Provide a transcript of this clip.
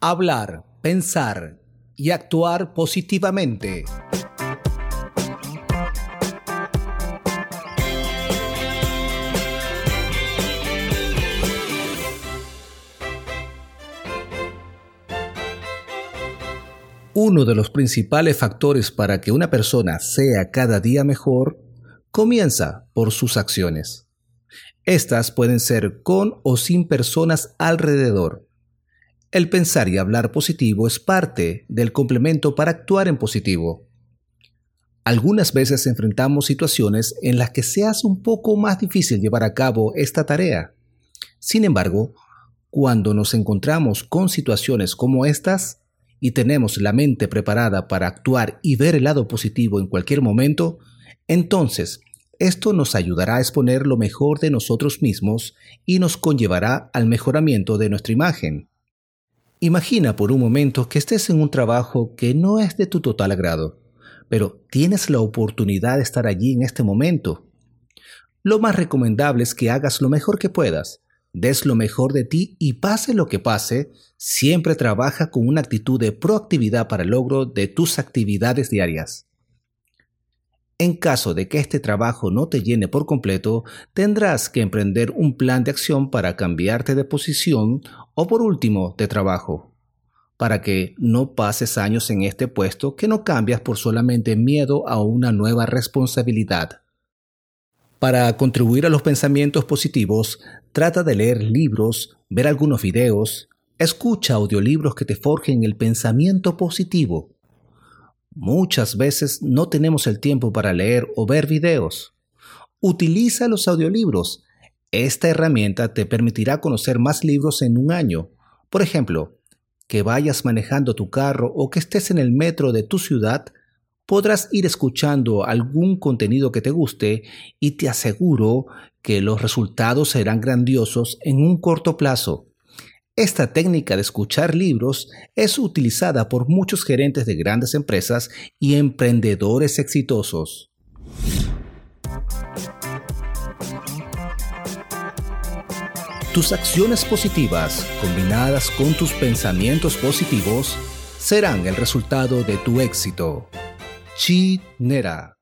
Hablar, pensar y actuar positivamente. Uno de los principales factores para que una persona sea cada día mejor comienza por sus acciones. Estas pueden ser con o sin personas alrededor. El pensar y hablar positivo es parte del complemento para actuar en positivo. Algunas veces enfrentamos situaciones en las que se hace un poco más difícil llevar a cabo esta tarea. Sin embargo, cuando nos encontramos con situaciones como estas y tenemos la mente preparada para actuar y ver el lado positivo en cualquier momento, entonces esto nos ayudará a exponer lo mejor de nosotros mismos y nos conllevará al mejoramiento de nuestra imagen. Imagina por un momento que estés en un trabajo que no es de tu total agrado, pero tienes la oportunidad de estar allí en este momento. Lo más recomendable es que hagas lo mejor que puedas, des lo mejor de ti y pase lo que pase, siempre trabaja con una actitud de proactividad para el logro de tus actividades diarias. En caso de que este trabajo no te llene por completo, tendrás que emprender un plan de acción para cambiarte de posición o por último de trabajo, para que no pases años en este puesto que no cambias por solamente miedo a una nueva responsabilidad. Para contribuir a los pensamientos positivos, trata de leer libros, ver algunos videos, escucha audiolibros que te forjen el pensamiento positivo Muchas veces no tenemos el tiempo para leer o ver videos. Utiliza los audiolibros. Esta herramienta te permitirá conocer más libros en un año. Por ejemplo, que vayas manejando tu carro o que estés en el metro de tu ciudad, podrás ir escuchando algún contenido que te guste y te aseguro que los resultados serán grandiosos en un corto plazo. Esta técnica de escuchar libros es utilizada por muchos gerentes de grandes empresas y emprendedores exitosos. Tus acciones positivas, combinadas con tus pensamientos positivos, serán el resultado de tu éxito. Chi Nera